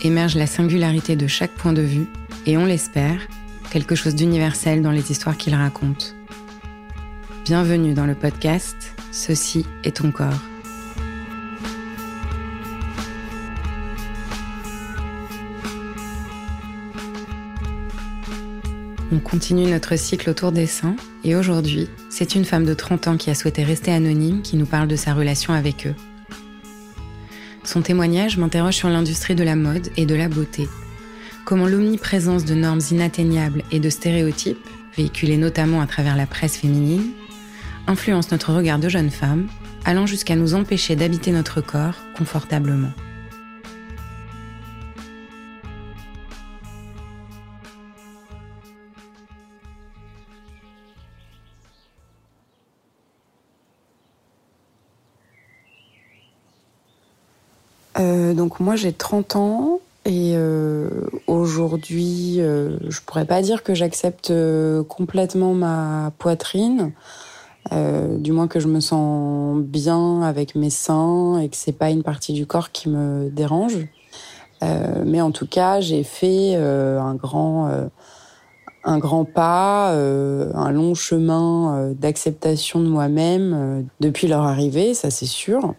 émerge la singularité de chaque point de vue et on l'espère, quelque chose d'universel dans les histoires qu'il raconte. Bienvenue dans le podcast Ceci est ton corps. On continue notre cycle autour des seins et aujourd'hui, c'est une femme de 30 ans qui a souhaité rester anonyme qui nous parle de sa relation avec eux. Son témoignage m'interroge sur l'industrie de la mode et de la beauté. Comment l'omniprésence de normes inatteignables et de stéréotypes, véhiculés notamment à travers la presse féminine, influence notre regard de jeune femme, allant jusqu'à nous empêcher d'habiter notre corps confortablement. Euh, donc moi j'ai 30 ans et euh, aujourd'hui euh, je pourrais pas dire que j'accepte complètement ma poitrine, du moins que je me sens bien avec mes seins et que c'est pas une partie du corps qui me dérange. mais en tout cas j'ai fait un grand un grand pas, un long chemin d'acceptation de moi-même depuis leur arrivée, ça c'est sûr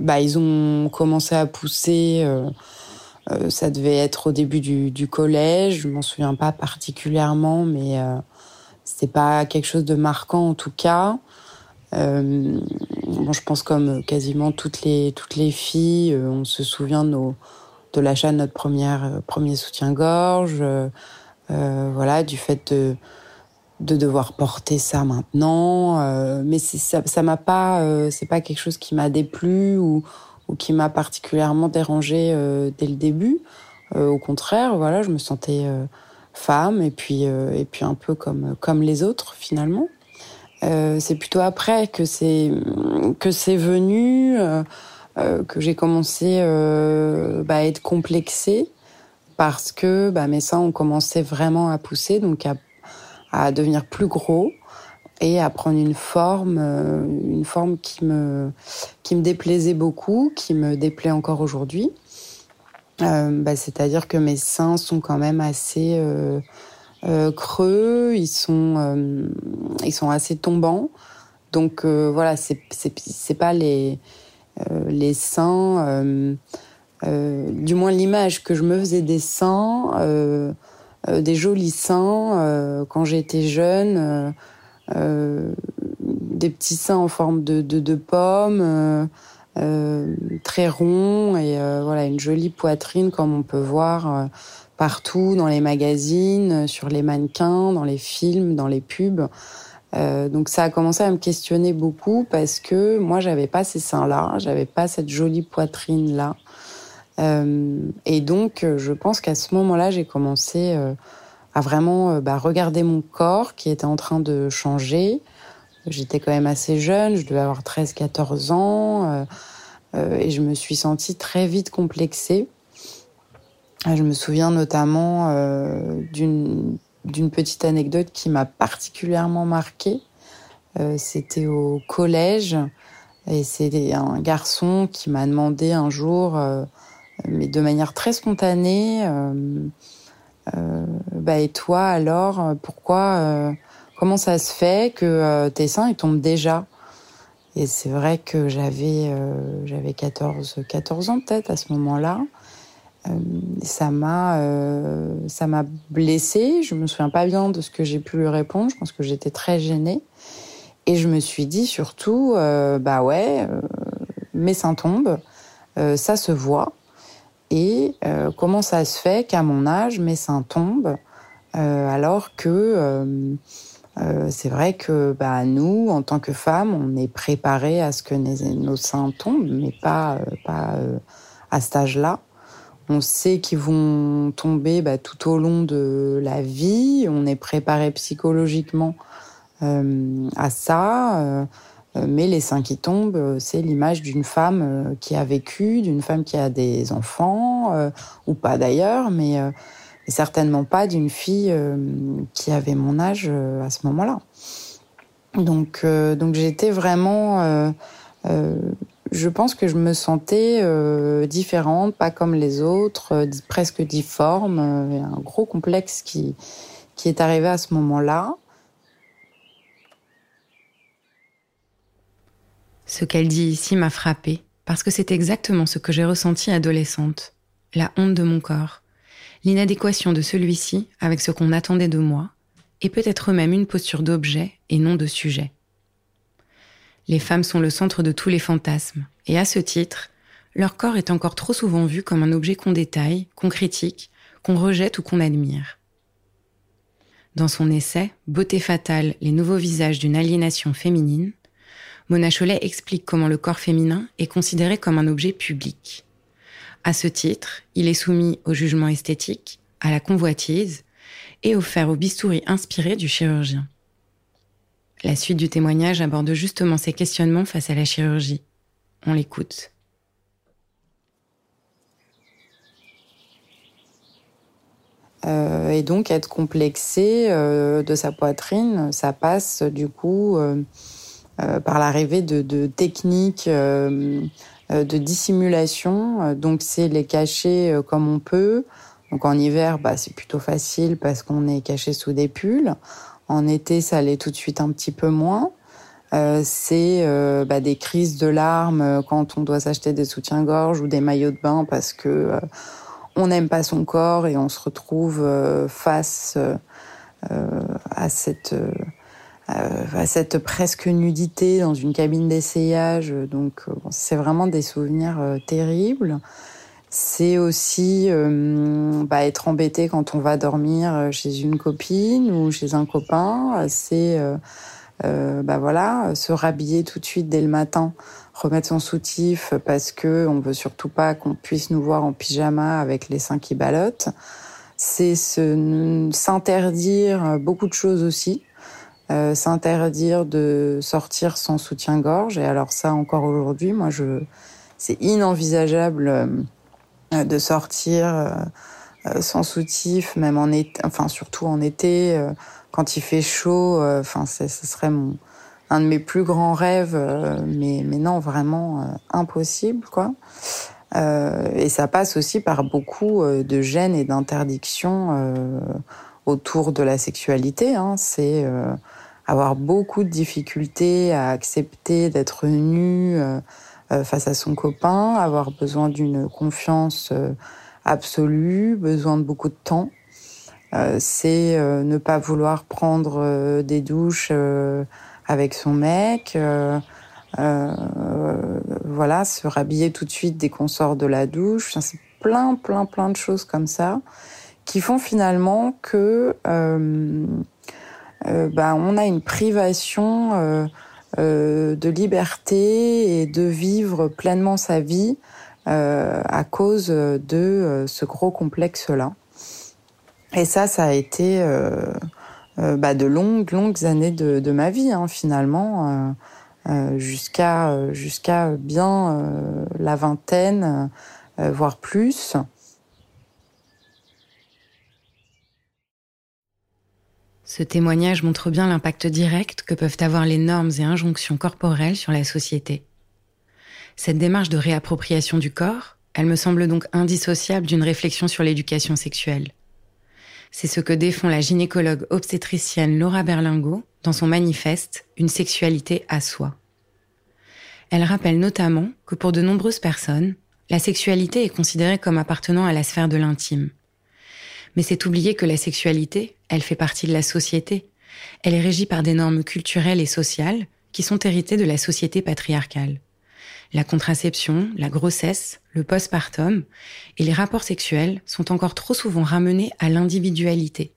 bah, ils ont commencé à pousser. Euh, euh, ça devait être au début du, du collège. Je m'en souviens pas particulièrement, mais euh, c'était pas quelque chose de marquant en tout cas. Euh, bon, je pense comme quasiment toutes les toutes les filles, euh, on se souvient de de l'achat de notre première premier soutien-gorge, voilà, du fait de de devoir porter ça maintenant. Euh, mais ça, ça m'a pas, euh, c'est pas quelque chose qui m'a déplu ou, ou qui m'a particulièrement dérangé euh, dès le début. au contraire, voilà, je me sentais femme et puis et puis un peu comme comme les autres finalement. c'est plutôt après que c'est que c'est venu que j'ai commencé bah, à être complexée parce que bah, mes seins ont commencé vraiment à pousser, donc à à devenir plus gros et à prendre une forme, euh, une forme qui me, qui me déplaisait beaucoup, qui me déplaît encore aujourd'hui. Euh, bah, C'est-à-dire que mes seins sont quand même assez, euh, creux, ils sont, ils sont assez tombants. Donc voilà, c'est pas les les seins, du moins l'image que je me faisais des seins, des jolis seins quand j'étais jeune, des petits seins en forme de de, de pommes. Euh, très rond et euh, voilà une jolie poitrine comme on peut voir euh, partout dans les magazines, sur les mannequins, dans les films, dans les pubs. donc ça a commencé à me questionner beaucoup parce que moi j'avais pas ces seins là, j'avais pas cette jolie poitrine là. Et donc je pense qu'à ce moment-là j'ai commencé à vraiment bah, regarder mon corps qui était en train de changer, J'étais quand même assez jeune, je devais avoir 13-14 ans, euh, euh, et je me suis sentie très vite complexée. Euh, je me souviens notamment d'une petite anecdote qui m'a particulièrement marquée. C'était au collège, et c'était un garçon qui m'a demandé un jour, mais de manière très spontanée, bah et toi alors, pourquoi comment ça se fait que euh, tes seins ils tombent déjà? Et c'est vrai que j'avais euh, j'avais 14 14 ans peut-être à ce moment-là. Euh, ça m'a ça m'a blessée. Je me souviens pas bien de ce que j'ai pu lui répondre. Je pense que j'étais très gênée. Et je me suis dit surtout, bah ouais, mes seins tombent, ça se voit. Et comment ça se fait qu'à mon âge, mes seins tombent alors que euh, c'est vrai que bah, nous, en tant que femmes, on est préparés à ce que nos, seins tombent, mais pas, euh, pas euh, à cet âge-là. On sait qu'ils vont tomber bah, tout au long de la vie. On est préparé psychologiquement à ça. Mais les seins qui tombent, c'est l'image d'une femme qui a vécu, d'une femme qui a des enfants, ou pas d'ailleurs, mais certainement pas d'une fille euh, qui avait mon âge euh, à ce moment-là. Donc, euh, donc j'étais vraiment, je pense que je me sentais différente, pas comme les autres, presque difforme. Un gros complexe qui, qui est arrivé à ce moment-là. Ce qu'elle dit ici m'a frappée, parce que c'est exactement ce que j'ai ressenti adolescente, la honte de mon corps, l'inadéquation de celui-ci avec ce qu'on attendait de moi, et peut-être même une posture d'objet et non de sujet. Les femmes sont le centre de tous les fantasmes, et à ce titre, leur corps est encore trop souvent vu comme un objet qu'on détaille, qu'on critique, qu'on rejette ou qu'on admire. Dans son essai Beauté fatale, les nouveaux visages d'une aliénation féminine, Mona Cholet explique comment le corps féminin est considéré comme un objet public. À ce titre, il est soumis au jugement esthétique, à la convoitise et offert au bistouri inspiré du chirurgien. La suite du témoignage aborde justement ces questionnements face à la chirurgie. On l'écoute. Euh, et donc être complexé euh, de sa poitrine, ça passe du coup euh, par l'arrivée de, techniques euh, de dissimulation. Euh, donc c'est les cacher euh, comme on peut. Donc en hiver, bah, c'est plutôt facile parce qu'on est caché sous des pulls. En été, ça l'est tout de suite un petit peu moins. Euh, c'est euh, bah, des crises de larmes quand on doit s'acheter des soutiens-gorge ou des maillots de bain parce que on n'aime pas son corps et on se retrouve face à cette euh, à cette presque nudité dans une cabine d'essayage. Donc, euh, c'est vraiment des souvenirs euh, terribles. C'est aussi bah, être embêté quand on va dormir chez une copine ou chez un copain. C'est bah voilà, se rhabiller tout de suite dès le matin, remettre son soutif parce que on veut surtout pas qu'on puisse nous voir en pyjama avec les seins qui ballottent. C'est s'interdire beaucoup de choses aussi. Euh, s'interdire de sortir sans soutien-gorge. Et alors ça, encore aujourd'hui, moi, je, c'est inenvisageable euh, de sortir euh, sans soutif, même en été, enfin surtout en été, quand il fait chaud. Enfin, ce serait mon un de mes plus grands rêves, mais mais non, vraiment impossible, quoi. et ça passe aussi par beaucoup de gênes et d'interdictions autour de la sexualité. Hein. C'est avoir beaucoup de difficultés à accepter d'être nu face à son copain, avoir besoin d'une confiance absolue, besoin de beaucoup de temps. c'est ne pas vouloir prendre des douches avec son mec, euh, voilà, se rhabiller tout de suite dès qu'on sort de la douche. C'est plein, plein, plein de choses comme ça qui font finalement que euh, euh, bah, on a une privation euh, euh, de liberté et de vivre pleinement sa vie euh, à cause de ce gros complexe-là. Et ça, ça a été bah, de longues, longues années de, ma vie, hein, finalement. Euh, jusqu'à euh, jusqu'à bien euh, la vingtaine, voire plus. Ce témoignage montre bien l'impact direct que peuvent avoir les normes et injonctions corporelles sur la société. Cette démarche de réappropriation du corps, elle me semble donc indissociable d'une réflexion sur l'éducation sexuelle. C'est ce que défend la gynécologue obstétricienne Laura Berlingo dans son manifeste Une sexualité à soi. Elle rappelle notamment que pour de nombreuses personnes, la sexualité est considérée comme appartenant à la sphère de l'intime. Mais c'est oublier que la sexualité, elle fait partie de la société. Elle est régie par des normes culturelles et sociales qui sont héritées de la société patriarcale. La contraception, la grossesse, le postpartum et les rapports sexuels sont encore trop souvent ramenés à l'individualité,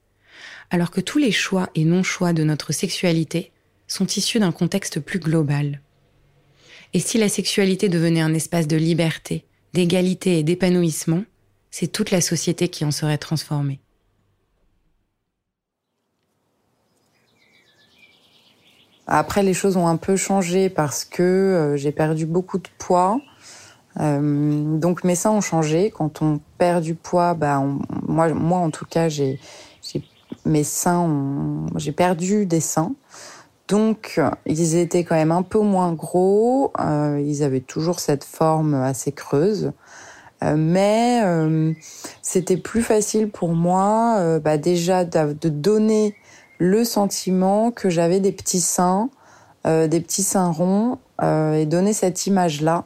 alors que tous les choix et non-choix de notre sexualité sont issus d'un contexte plus global. Et si la sexualité devenait un espace de liberté, d'égalité et d'épanouissement, c'est toute la société qui en serait transformée. Après, les choses ont un peu changé parce que euh, j'ai perdu beaucoup de poids. Euh, donc mes seins ont changé. Quand on perd du poids, bah, moi, moi en tout cas, j'ai mes seins, j'ai perdu des seins. Donc, ils étaient quand même un peu moins gros. Euh, ils avaient toujours cette forme assez creuse. Euh, mais euh, c'était plus facile pour moi bah déjà de donner le sentiment que j'avais des petits seins, des petits seins ronds, et donner cette image-là.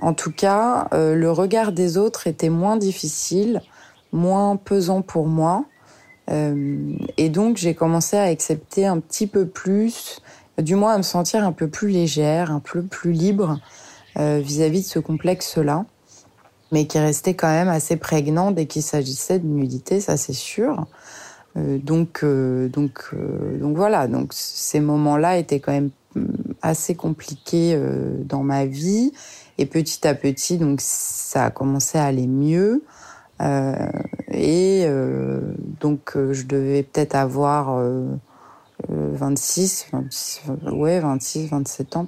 En tout cas, le regard des autres était moins difficile, moins pesant pour moi. Euh, et donc j'ai commencé à accepter un petit peu plus, du moins à me sentir un peu plus légère, un peu plus libre euh, vis-à-vis de ce complexe-là, mais qui restait quand même assez prégnant dès qu'il s'agissait de nudité, ça c'est sûr. Euh, donc donc donc voilà, donc ces moments-là étaient quand même mm, assez compliqués dans ma vie et petit à petit donc ça a commencé à aller mieux. Euh, et euh, donc euh, je devais peut-être avoir 26, 26, ouais 26, 27 ans.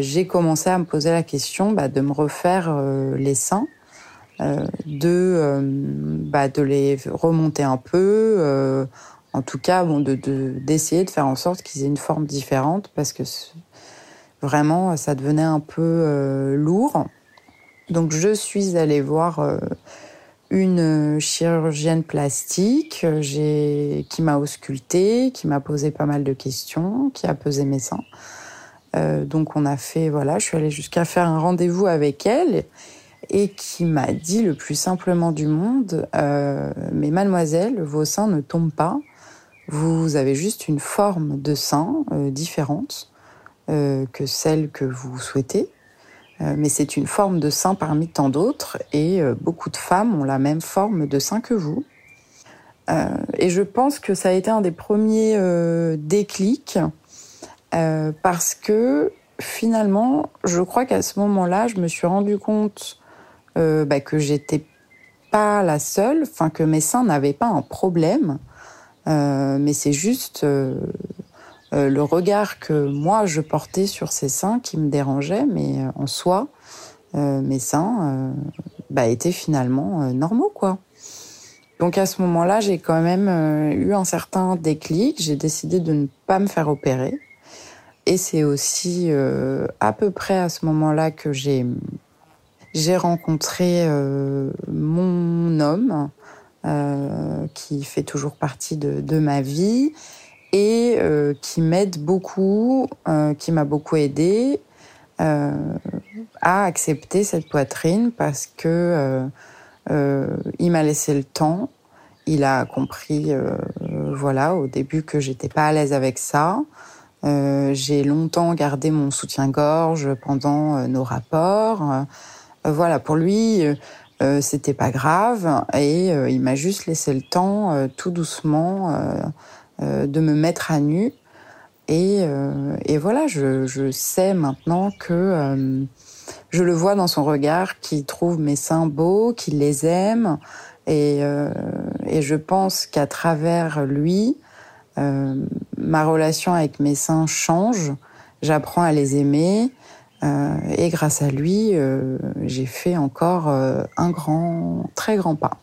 J'ai commencé à me poser la question bah, de me refaire les seins. Euh, de bah, de les remonter un peu en tout cas bon de d'essayer de, faire en sorte qu'ils aient une forme différente parce que vraiment ça devenait un peu lourd donc je suis allée voir euh, une chirurgienne plastique euh, qui m'a auscultée, qui m'a posé pas mal de questions, qui a pesé mes seins. Euh, donc on a fait, voilà, je suis allée jusqu'à faire un rendez-vous avec elle et qui m'a dit le plus simplement du monde, mais mademoiselle, vos seins ne tombent pas, vous avez juste une forme de sein différente que celle que vous souhaitez. Euh, mais c'est une forme de sein parmi tant d'autres et euh, beaucoup de femmes ont la même forme de sein que vous. Euh, et je pense que ça a été un des premiers déclics parce que finalement, je crois qu'à ce moment-là, je me suis rendu compte bah, que j'étais pas la seule, enfin que mes seins n'avaient pas un problème, mais c'est juste euh, le regard que moi je portais sur ces seins qui me dérangeait, mais euh, en soi, euh, mes seins bah, étaient finalement normaux, quoi. Donc à ce moment-là, j'ai quand même eu un certain déclic. J'ai décidé de ne pas me faire opérer. Et c'est aussi à peu près à ce moment-là que j'ai rencontré mon homme qui fait toujours partie de, ma vie et qui m'aide beaucoup, qui m'a beaucoup aidé à accepter cette poitrine parce que il m'a laissé le temps il a compris, euh, voilà, au début que j'étais pas à l'aise avec ça. Euh, j'ai longtemps gardé mon soutien-gorge pendant euh, nos rapports. voilà, pour lui, c'était pas grave et il m'a juste laissé le temps, tout doucement, de me mettre à nu. Et, voilà, je, sais maintenant que je le vois dans son regard qu'il trouve mes seins beaux, qu'il les aime. Et, euh, je pense qu'à travers lui, euh, ma relation avec mes seins change. J'apprends à les aimer. Euh, et grâce à lui, euh, j'ai fait encore euh, un grand, très grand pas.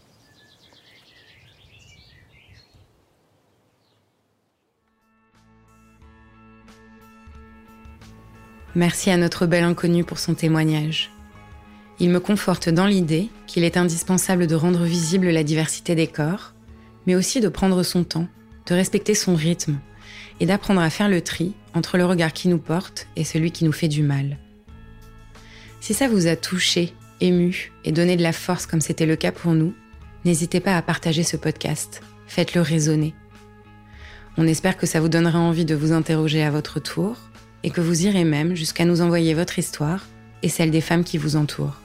Merci à notre bel inconnu pour son témoignage. Il me conforte dans l'idée qu'il est indispensable de rendre visible la diversité des corps, mais aussi de prendre son temps, de respecter son rythme et d'apprendre à faire le tri entre le regard qui nous porte et celui qui nous fait du mal. Si ça vous a touché, ému et donné de la force comme c'était le cas pour nous, n'hésitez pas à partager ce podcast. Faites-le résonner. On espère que ça vous donnera envie de vous interroger à votre tour et que vous irez même jusqu'à nous envoyer votre histoire et celle des femmes qui vous entourent.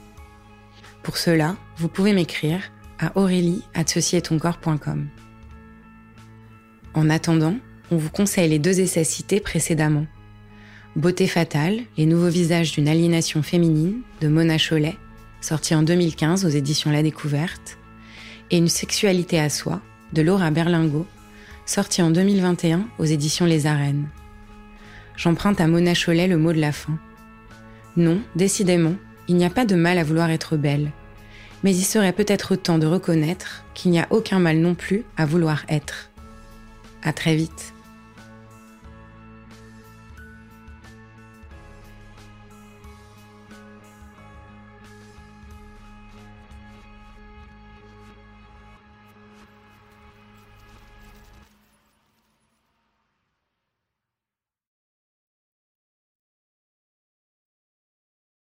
Pour cela, vous pouvez m'écrire à aurélie.ceci-est-ton-corps.com. En attendant, on vous conseille les deux essais cités précédemment. Beauté fatale, les nouveaux visages d'une aliénation féminine de Mona Cholet, sorti en 2015 aux éditions La Découverte, et Une sexualité à soi de Laura Berlingo, sorti en 2021 aux éditions Les Arènes. J'emprunte à Mona Cholet le mot de la fin. Non, décidément, il n'y a pas de mal à vouloir être belle, mais il serait peut-être temps de reconnaître qu'il n'y a aucun mal non plus à vouloir être. À très vite.